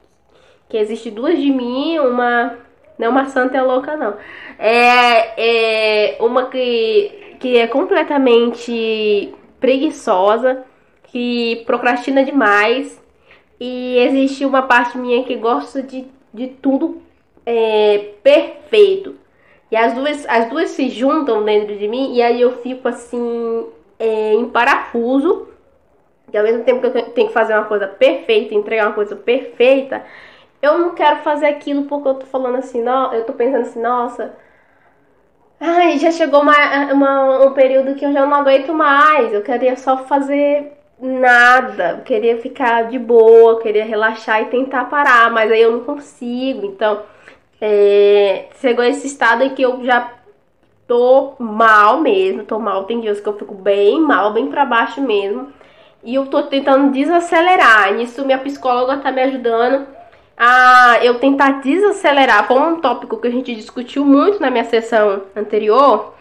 que existe duas de mim, uma. Não é uma santa é louca, não. É, é uma que, que é completamente preguiçosa, que procrastina demais. E existe uma parte minha que gosta de, de tudo é, perfeito. E as duas, as duas se juntam dentro de mim e aí eu fico assim é, em parafuso. E ao mesmo tempo que eu tenho que fazer uma coisa perfeita, entregar uma coisa perfeita, eu não quero fazer aquilo porque eu tô falando assim, não, eu tô pensando assim, nossa, ai, já chegou uma, uma, um período que eu já não aguento mais. Eu queria só fazer nada, eu queria ficar de boa, queria relaxar e tentar parar, mas aí eu não consigo. Então, é, chegou esse estado em que eu já tô mal mesmo, tô mal, tem dias que eu fico bem mal, bem para baixo mesmo. E eu tô tentando desacelerar. Nisso minha psicóloga tá me ajudando a eu tentar desacelerar. Foi um tópico que a gente discutiu muito na minha sessão anterior.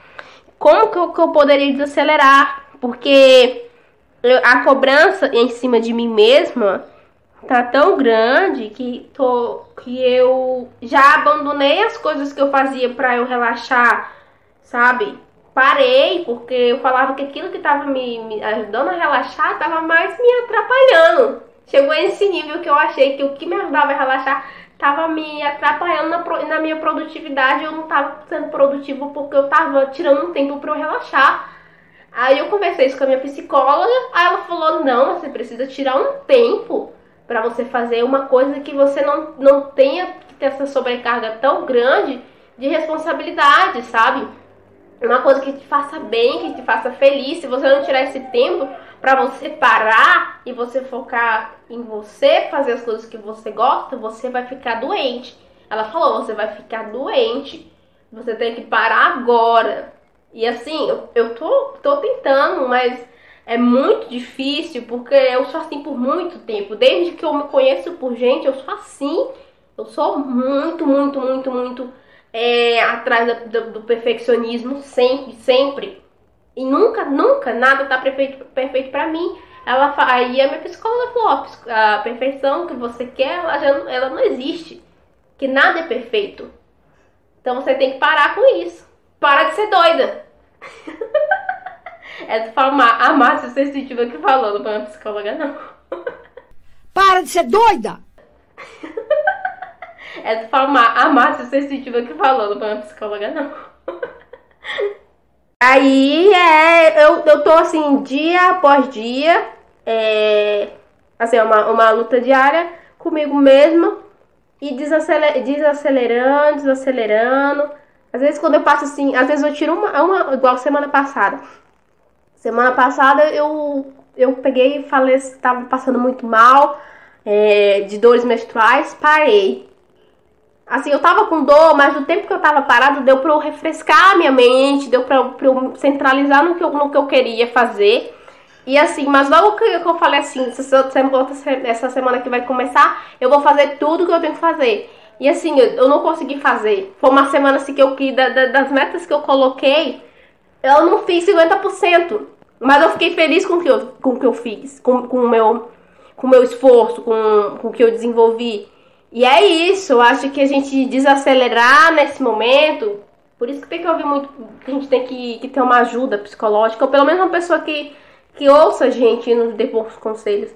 Como que eu, que eu poderia desacelerar? Porque a cobrança em cima de mim mesma tá tão grande que tô que eu já abandonei as coisas que eu fazia para eu relaxar, sabe? Parei porque eu falava que aquilo que tava me, me ajudando a relaxar tava mais me atrapalhando. Chegou a esse nível que eu achei que o que me ajudava a relaxar tava me atrapalhando na, na minha produtividade. Eu não tava sendo produtivo porque eu tava tirando um tempo para eu relaxar. Aí eu conversei isso com a minha psicóloga, aí ela falou: "Não, você precisa tirar um tempo para você fazer uma coisa que você não, não tenha que ter essa sobrecarga tão grande de responsabilidade, sabe? Uma coisa que te faça bem, que te faça feliz. Se você não tirar esse tempo para você parar e você focar em você, fazer as coisas que você gosta, você vai ficar doente. Ela falou: você vai ficar doente. Você tem que parar agora. E assim, eu, eu tô, tô tentando, mas é muito difícil porque eu sou assim por muito tempo. Desde que eu me conheço por gente, eu sou assim. Eu sou muito, muito, muito, muito é, atrás do, do, perfeccionismo, sempre, sempre. E nunca, nunca nada tá perfeito, perfeito para mim. Ela aí a minha psicóloga falou: a perfeição que você quer, ela, já, ela não existe. Que nada é perfeito. Então você tem que parar com isso. Para de ser doida. (laughs) É de falar a Márcia sensitiva que falou, não foi uma psicóloga, não. (laughs) Para de ser doida! (laughs) É de falar a Márcia sensitiva que falou, não foi uma psicóloga, não. Aí é, eu, eu tô assim, dia após dia, é, assim, é uma, uma luta diária comigo mesma e desaceler, desacelerando, desacelerando. Às vezes quando eu passo assim, às vezes eu tiro uma, uma igual semana passada. Semana passada eu, eu peguei e falei estava passando muito mal, é, de dores menstruais, parei. Assim, eu tava com dor, mas no tempo que eu tava parado, deu pra eu refrescar a minha mente, deu pra, eu centralizar no que eu, no que eu queria fazer. E assim, mas logo que eu falei assim, essa semana que vai começar, eu vou fazer tudo que eu tenho que fazer. E assim, eu, eu não consegui fazer. Foi uma semana assim que eu que da, da, das metas que eu coloquei, eu não fiz 50%. Mas eu fiquei feliz com o que eu, com o que eu fiz, com, com o meu, com o meu esforço, com, com o que eu desenvolvi. E é isso, eu acho que a gente desacelerar nesse momento, por isso que tem que ouvir muito, que a gente tem que, que ter uma ajuda psicológica, ou pelo menos uma pessoa que, que ouça a gente e nos dê bons conselhos.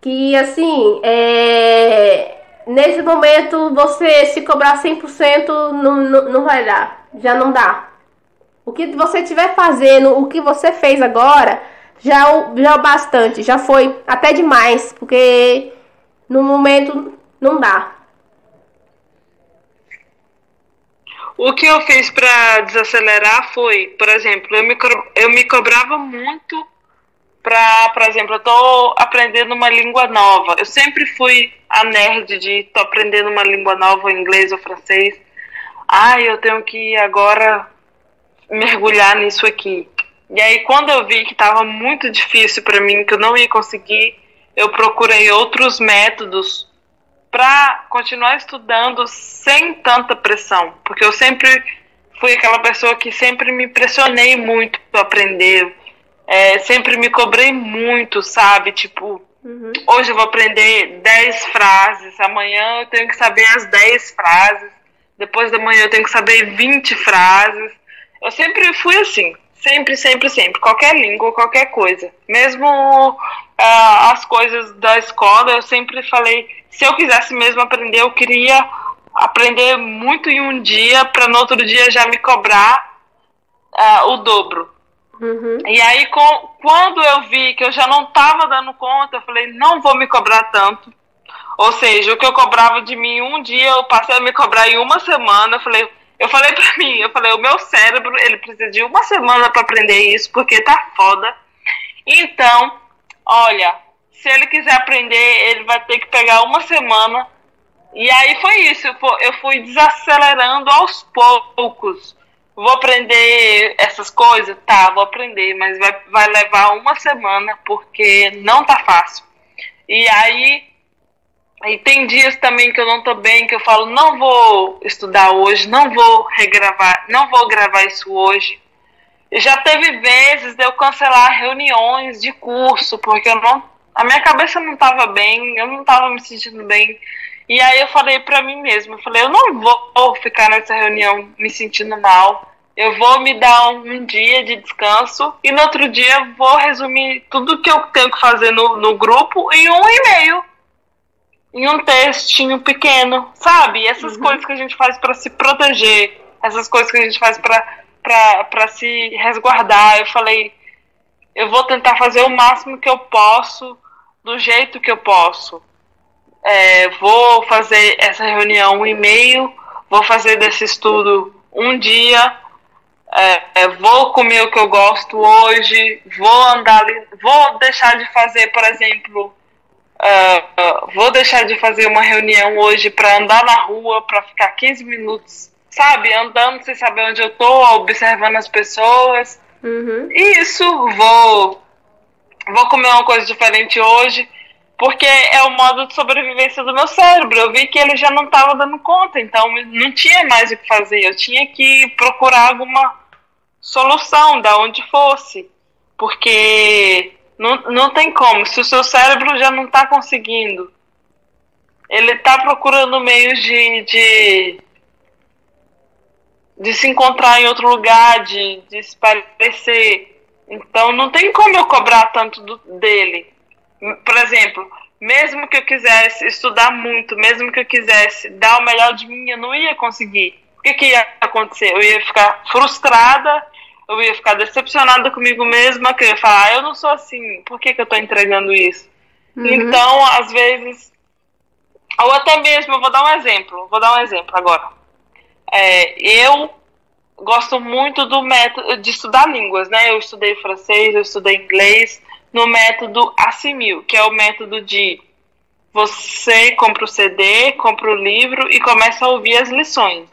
Que assim, é, nesse momento você se cobrar 100% não, não, não vai dar, já não dá. O que você estiver fazendo, o que você fez agora, já já é bastante, já foi até demais, porque no momento não dá. O que eu fiz para desacelerar foi, por exemplo, eu me, eu me cobrava muito para, por exemplo, eu tô aprendendo uma língua nova. Eu sempre fui a nerd de tô aprendendo uma língua nova, inglês ou francês. Ah, eu tenho que agora mergulhar nisso aqui. E aí, quando eu vi que estava muito difícil para mim, que eu não ia conseguir, eu procurei outros métodos para continuar estudando sem tanta pressão, porque eu sempre fui aquela pessoa que sempre me pressionei muito para aprender, é, sempre me cobrei muito, sabe? Tipo, Uhum. Hoje eu vou aprender 10 frases, amanhã eu tenho que saber as 10 frases, depois da manhã eu tenho que saber 20 frases. Eu sempre fui assim, sempre, sempre, sempre, qualquer língua, qualquer coisa. Mesmo ah, as coisas da escola, eu sempre falei, se eu quisesse mesmo aprender, eu queria aprender muito em um dia para no outro dia já me cobrar ah, o dobro. Uhum. E aí, com- quando eu vi que eu já não estava dando conta, eu falei, não vou me cobrar tanto. Ou seja, o que eu cobrava de mim um dia, eu passei a me cobrar em uma semana. Eu falei, eu falei pra mim, eu falei, o meu cérebro, ele precisa de uma semana para aprender isso, porque tá foda. Então, olha, se ele quiser aprender, ele vai ter que pegar uma semana. E aí foi isso, eu fu- eu fui desacelerando aos poucos. Vou aprender essas coisas? Tá, vou aprender, mas vai, vai levar uma semana, porque não tá fácil. E aí, e tem dias também que eu não tô bem, que eu falo, não vou estudar hoje, não vou regravar, não vou gravar isso hoje. Já teve vezes de eu cancelar reuniões de curso, porque eu não, a minha cabeça não tava bem, eu não tava me sentindo bem. E aí eu falei pra mim mesma, eu falei, eu não vou ficar nessa reunião me sentindo mal. Eu vou me dar um, um dia de descanso e no outro dia vou resumir tudo que eu tenho que fazer no, no grupo em um e-mail. Em um textinho pequeno, sabe? Essas coisas que a gente faz pra se proteger, essas coisas que a gente faz pra se resguardar. Eu falei, eu vou tentar fazer o máximo que eu posso, do jeito que eu posso. É, vou fazer essa reunião um e-mail, vou fazer desse estudo um dia, é, é, vou comer o que eu gosto hoje, vou andar, vou deixar de fazer, por exemplo, é, é, vou deixar de fazer uma reunião hoje para andar na rua, para ficar 15 minutos, sabe, andando sem saber onde eu tô, observando as pessoas. Uhum. Isso, vou vou comer uma coisa diferente hoje, porque é o modo de sobrevivência do meu cérebro. Eu vi que ele já não estava dando conta, então não tinha mais o que fazer. Eu tinha que procurar alguma solução, da onde fosse, porque não, não tem como. Se o seu cérebro já não está conseguindo, ele está procurando meios de, de de se encontrar em outro lugar, de, de se parecer. Então não tem como eu cobrar tanto do, dele. Por exemplo, mesmo que eu quisesse estudar muito, mesmo que eu quisesse dar o melhor de mim, eu não ia conseguir. O que, que ia acontecer? Eu ia ficar frustrada, eu ia ficar decepcionada comigo mesma, que eu ia falar, ah, eu não sou assim, por que, que eu estou entregando isso? Então, às vezes, ou até mesmo, eu vou dar um exemplo, vou dar um exemplo agora. É, eu gosto muito do método de estudar línguas, né? Eu estudei francês, eu estudei inglês no método Assimil, que é o método de você compra o CD, compra o livro e começa a ouvir as lições,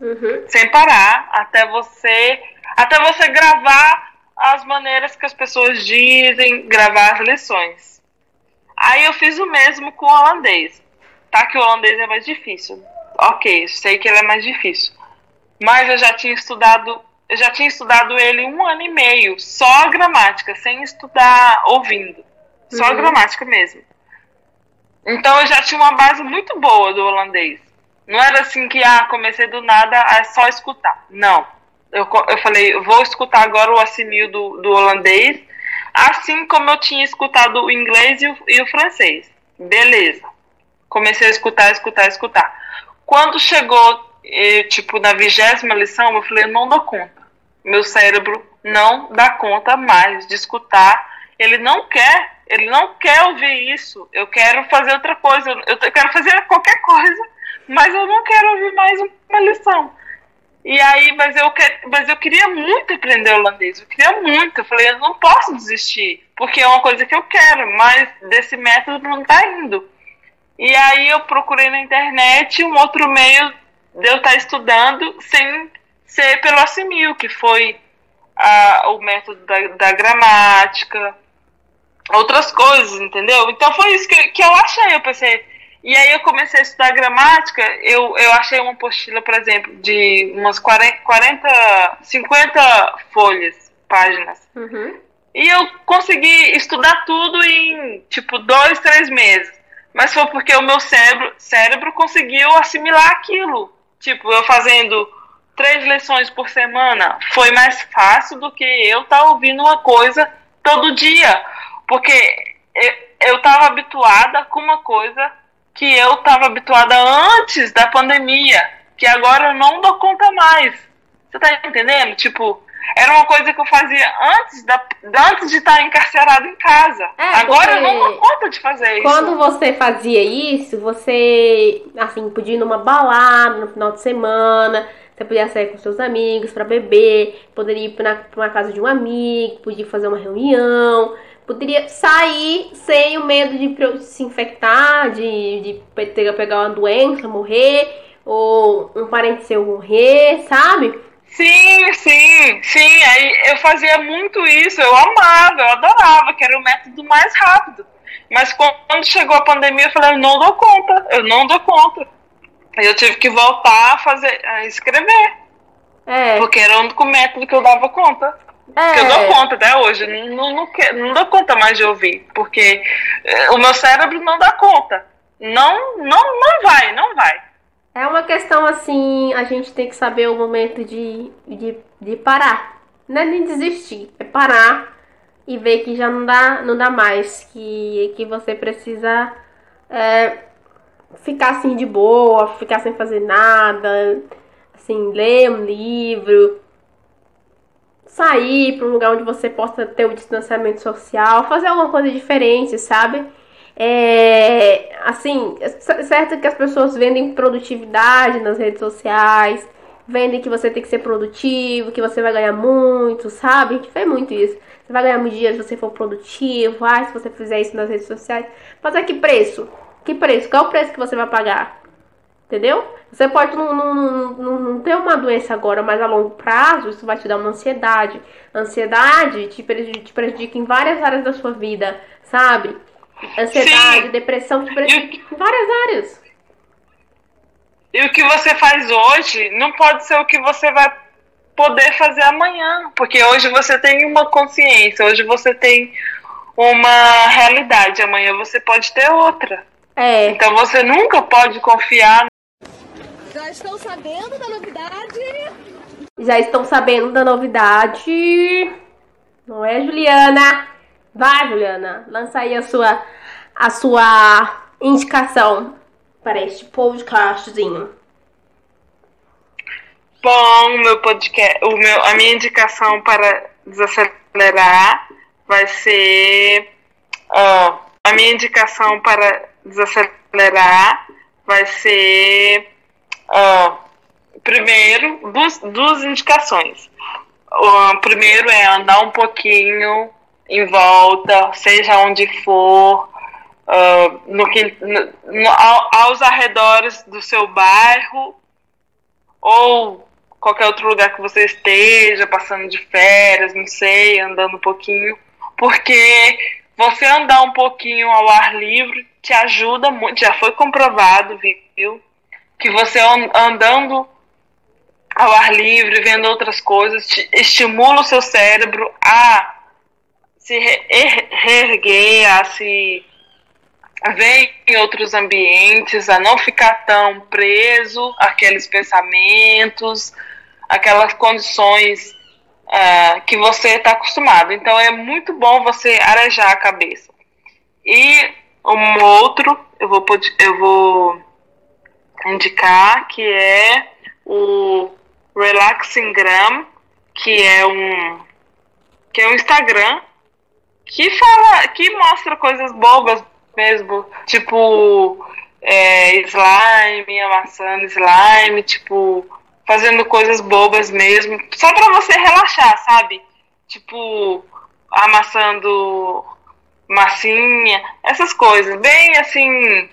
Uhum. sem parar, até você até você gravar as maneiras que as pessoas dizem, gravar as lições. Aí eu fiz o mesmo com o holandês. Tá que o holandês é mais difícil. Ok, sei que ele é mais difícil. Mas eu já tinha estudado, eu já tinha estudado ele um ano e meio, só a gramática, sem estudar ouvindo. Só a Uhum. gramática mesmo. Então eu já tinha uma base muito boa do holandês. Não era assim que, ah, comecei do nada, é só escutar. Não. Eu, eu falei, eu vou escutar agora o assimil do, do holandês, assim como eu tinha escutado o inglês e o, e o francês. Beleza. Comecei a escutar, escutar, escutar. Quando chegou, eh, tipo, na vigésima lição, eu falei, não dou conta. Meu cérebro não dá conta mais de escutar. Ele não quer, ele não quer ouvir isso. Eu quero fazer outra coisa. Eu quero fazer qualquer coisa, mas eu não quero ouvir mais uma lição. E aí, mas eu, que, mas eu queria muito aprender holandês. Eu queria muito. Eu falei, eu não posso desistir, porque é uma coisa que eu quero, mas desse método não tá indo. E aí eu procurei na internet um outro meio de eu estar estudando sem ser pelo assimil, que foi ah, o método da, da gramática, outras coisas, entendeu? Então foi isso que, que eu achei, eu pensei. E aí eu comecei a estudar gramática, eu, eu achei uma apostila, por exemplo, de umas 40, 40 50 folhas, páginas. Uhum. E eu consegui estudar tudo em, tipo, dois, três meses. Mas foi porque o meu cérebro, cérebro conseguiu assimilar aquilo. Tipo, eu fazendo três lições por semana foi mais fácil do que eu estar tá ouvindo uma coisa todo dia. Porque eu estava habituada com uma coisa que eu estava habituada antes da pandemia, que agora eu não dou conta mais. Você tá entendendo? Tipo, era uma coisa que eu fazia antes, da, antes de estar encarcerado em casa. É, Agora eu não dou conta de fazer isso. Quando você fazia isso, você, assim, podia ir numa balada no final de semana, você podia sair com seus amigos para beber, poderia ir pra, uma casa de um amigo, podia fazer uma reunião, poderia sair sem o medo de se infectar, de, de pegar uma doença, morrer, ou um parente seu morrer, sabe? Sim, sim, sim. Aí eu fazia muito isso, eu amava, eu adorava, que era o método mais rápido. Mas quando chegou a pandemia, eu falei, eu não dou conta, eu não dou conta. Aí eu tive que voltar a fazer, a escrever. É. Porque era o único método que eu dava conta. É. Que eu dou conta até hoje. Não, não, não, não dou conta mais de ouvir. Porque eh, o meu cérebro não dá conta. Não, não, não vai, não vai. É uma questão assim, a gente tem que saber o momento de, de, de parar. Não é nem desistir, é parar e ver que já não dá, não dá mais, que, que você precisa é, ficar assim de boa, ficar sem fazer nada, assim, ler um livro, sair para um lugar onde você possa ter o um distanciamento social, fazer alguma coisa diferente, sabe? É, assim, é certo que as pessoas vendem produtividade nas redes sociais, vendem que você tem que ser produtivo, que você vai ganhar muito, sabe? A gente vê muito isso. Você vai ganhar muito dinheiro se você for produtivo, ah, se você fizer isso nas redes sociais. Mas a que preço? Que preço? Qual é o preço que você vai pagar? Entendeu? Você pode não, não, não, não, ter uma doença agora, mas a longo prazo isso vai te dar uma ansiedade. ansiedade te te prejudica em várias áreas da sua vida, sabe? Ansiedade, Sim. depressão, em várias áreas. E o que você faz hoje não pode ser o que você vai poder fazer amanhã. Porque hoje você tem uma consciência, hoje você tem uma realidade, amanhã você pode ter outra. É. Então você nunca pode confiar. Já estão sabendo da novidade? Já estão sabendo da novidade. Não é, Juliana? Vai, Juliana, lança aí a sua, a sua indicação para este podcastzinho. Bom, meu podcast, o meu, a minha indicação para desacelerar vai ser uh, a minha indicação para desacelerar vai ser uh, primeiro duas, duas indicações. O primeiro é andar um pouquinho em volta, seja onde for, uh, no que, no, no, aos arredores do seu bairro ou qualquer outro lugar que você esteja, passando de férias, não sei, andando um pouquinho, porque você andar um pouquinho ao ar livre te ajuda muito, já foi comprovado, viu? Que você andando ao ar livre, vendo outras coisas, estimula o seu cérebro a se reerguer, a se ver em outros ambientes, a não ficar tão preso àqueles pensamentos, aquelas condições uh, que você está acostumado. Então é muito bom você arejar a cabeça. E um outro, eu vou, eu vou indicar, que é o Relaxing Gram, que é um que é um Instagram que fala, que mostra coisas bobas mesmo, tipo é, slime, amassando slime, tipo fazendo coisas bobas mesmo, só para você relaxar, sabe? Tipo amassando massinha, essas coisas, bem assim,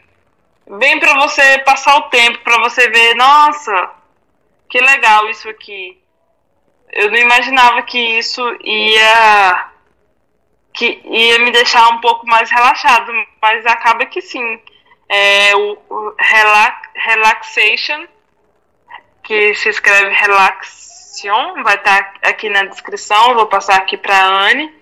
bem para você passar o tempo, para você ver, nossa, que legal isso aqui. Eu não imaginava que isso ia que ia me deixar um pouco mais relaxado, mas acaba que sim. É, o, o relax, relaxation, que se escreve relaxion, vai estar tá aqui na descrição, vou passar aqui para a Anne.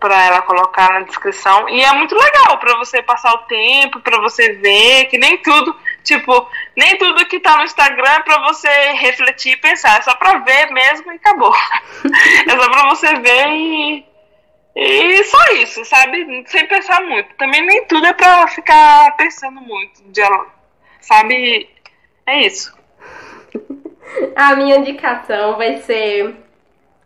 para ela colocar na descrição. E é muito legal para você passar o tempo, para você ver que nem tudo, tipo, nem tudo que tá no Instagram é para você refletir e pensar, é só para ver mesmo e acabou. (laughs) é só para você ver e e só isso, sabe? Sem pensar muito. Também nem tudo é pra ficar pensando muito, sabe? É isso. (laughs) A minha indicação vai ser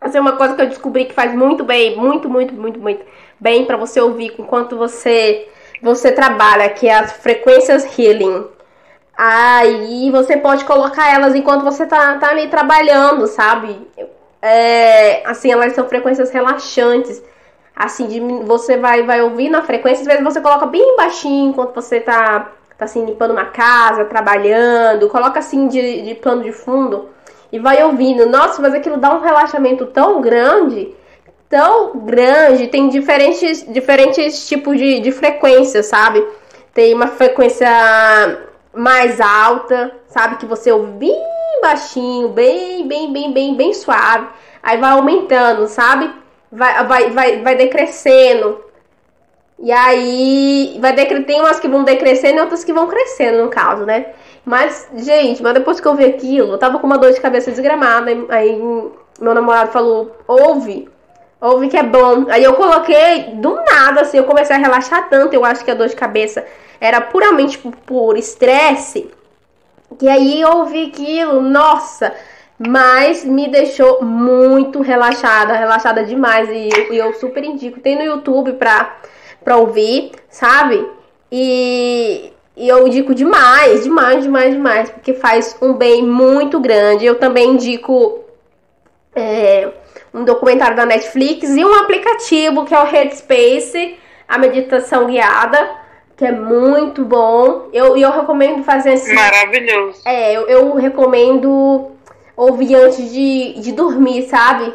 vai ser uma coisa que eu descobri que faz muito bem, muito, muito, muito, muito bem para você ouvir enquanto você você trabalha, que é as frequências healing. Aí você pode colocar elas enquanto você tá, tá ali trabalhando, sabe? É, assim, elas são frequências relaxantes. Assim, você vai, vai ouvir na frequência, às vezes você coloca bem baixinho enquanto você tá, tá assim, limpando uma casa, trabalhando, coloca assim de, de plano de fundo e vai ouvindo. Nossa, mas aquilo dá um relaxamento tão grande, tão grande. Tem diferentes, diferentes tipos de, de frequência, sabe? Tem uma frequência mais alta, sabe? Que você ouve bem baixinho, bem, bem, bem, bem, bem suave. Aí vai aumentando, sabe? Vai, vai, vai, vai decrescendo. E aí vai tem umas que vão decrescendo e outras que vão crescendo, no caso, né? Mas, gente, mas depois que eu vi aquilo, eu tava com uma dor de cabeça desgramada. Aí meu namorado falou: ouve, ouve que é bom. Aí eu coloquei do nada, assim, eu comecei a relaxar tanto. Eu acho que a dor de cabeça era puramente por estresse. Que aí eu ouvi aquilo, nossa, mas me deixou muito relaxada, relaxada demais. E, e eu super indico. Tem no YouTube pra, pra ouvir, sabe? E e eu indico demais, demais, demais, demais, porque faz um bem muito grande. Eu também indico é, um documentário da Netflix e um aplicativo que é o Headspace, a meditação guiada, que é muito bom. Eu, eu recomendo fazer assim. Maravilhoso. É, eu, eu recomendo ouvir antes de, de dormir, sabe?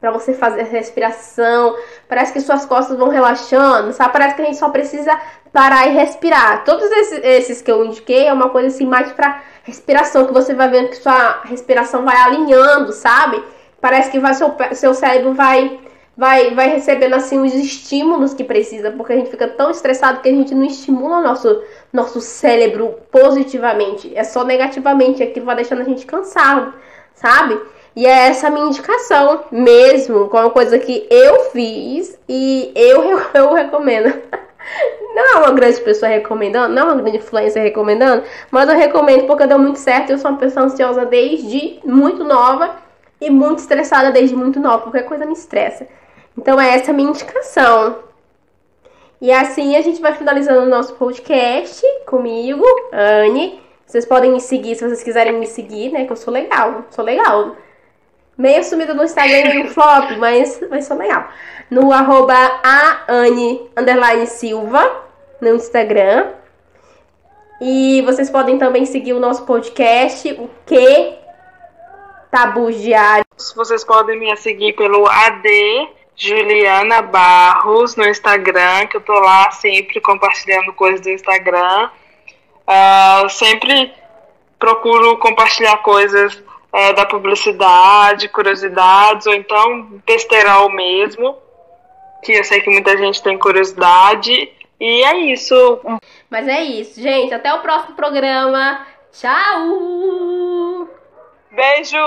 para você fazer respiração. Parece que suas costas vão relaxando, sabe? Parece que a gente só precisa parar e respirar. Todos esses, esses que eu indiquei é uma coisa assim mais para respiração, que você vai vendo que sua respiração vai alinhando, sabe? Parece que vai seu, seu cérebro vai vai vai recebendo assim os estímulos que precisa, porque a gente fica tão estressado que a gente não estimula nosso nosso cérebro positivamente, é só negativamente, aquilo vai deixando a gente cansado, sabe? E é essa minha indicação mesmo, com uma coisa que eu fiz e eu, (laughs) eu recomendo. Não é uma grande pessoa recomendando, não é uma grande influência recomendando, mas eu recomendo porque deu muito certo. Eu sou uma pessoa ansiosa desde muito nova e muito estressada desde muito nova. Qualquer coisa me estressa. Então, é essa a minha indicação. E assim a gente vai finalizando o nosso podcast comigo, Anne. Vocês podem me seguir se vocês quiserem me seguir, né? Que eu sou legal, sou legal meio sumida no Instagram no flop, mas, mas sou legal. No arroba Silva no Instagram. E vocês podem também seguir o nosso podcast, o que? Tabus Diários. Vocês podem me seguir pelo AD Juliana Barros no Instagram, que eu tô lá sempre compartilhando coisas do Instagram. Uh, sempre procuro compartilhar coisas é, da publicidade, curiosidades, ou então besteirol mesmo, que eu sei que muita gente tem curiosidade. E é isso. Mas é isso, gente. Até o próximo programa. Tchau! Beijo!